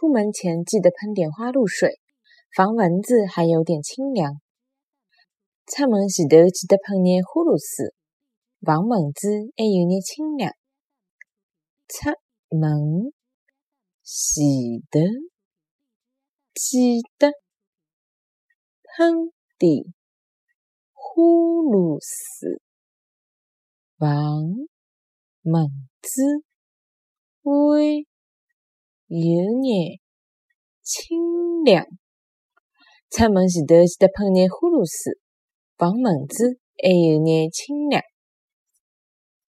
出门前记得喷点花露水，防蚊子还有点清凉。出门前头记得喷点花露水，防蚊子还有点清凉。出门前头记得喷点花露水，防蚊子喂有眼清凉。出门前头记得喷点花露水，防蚊子还有眼清凉。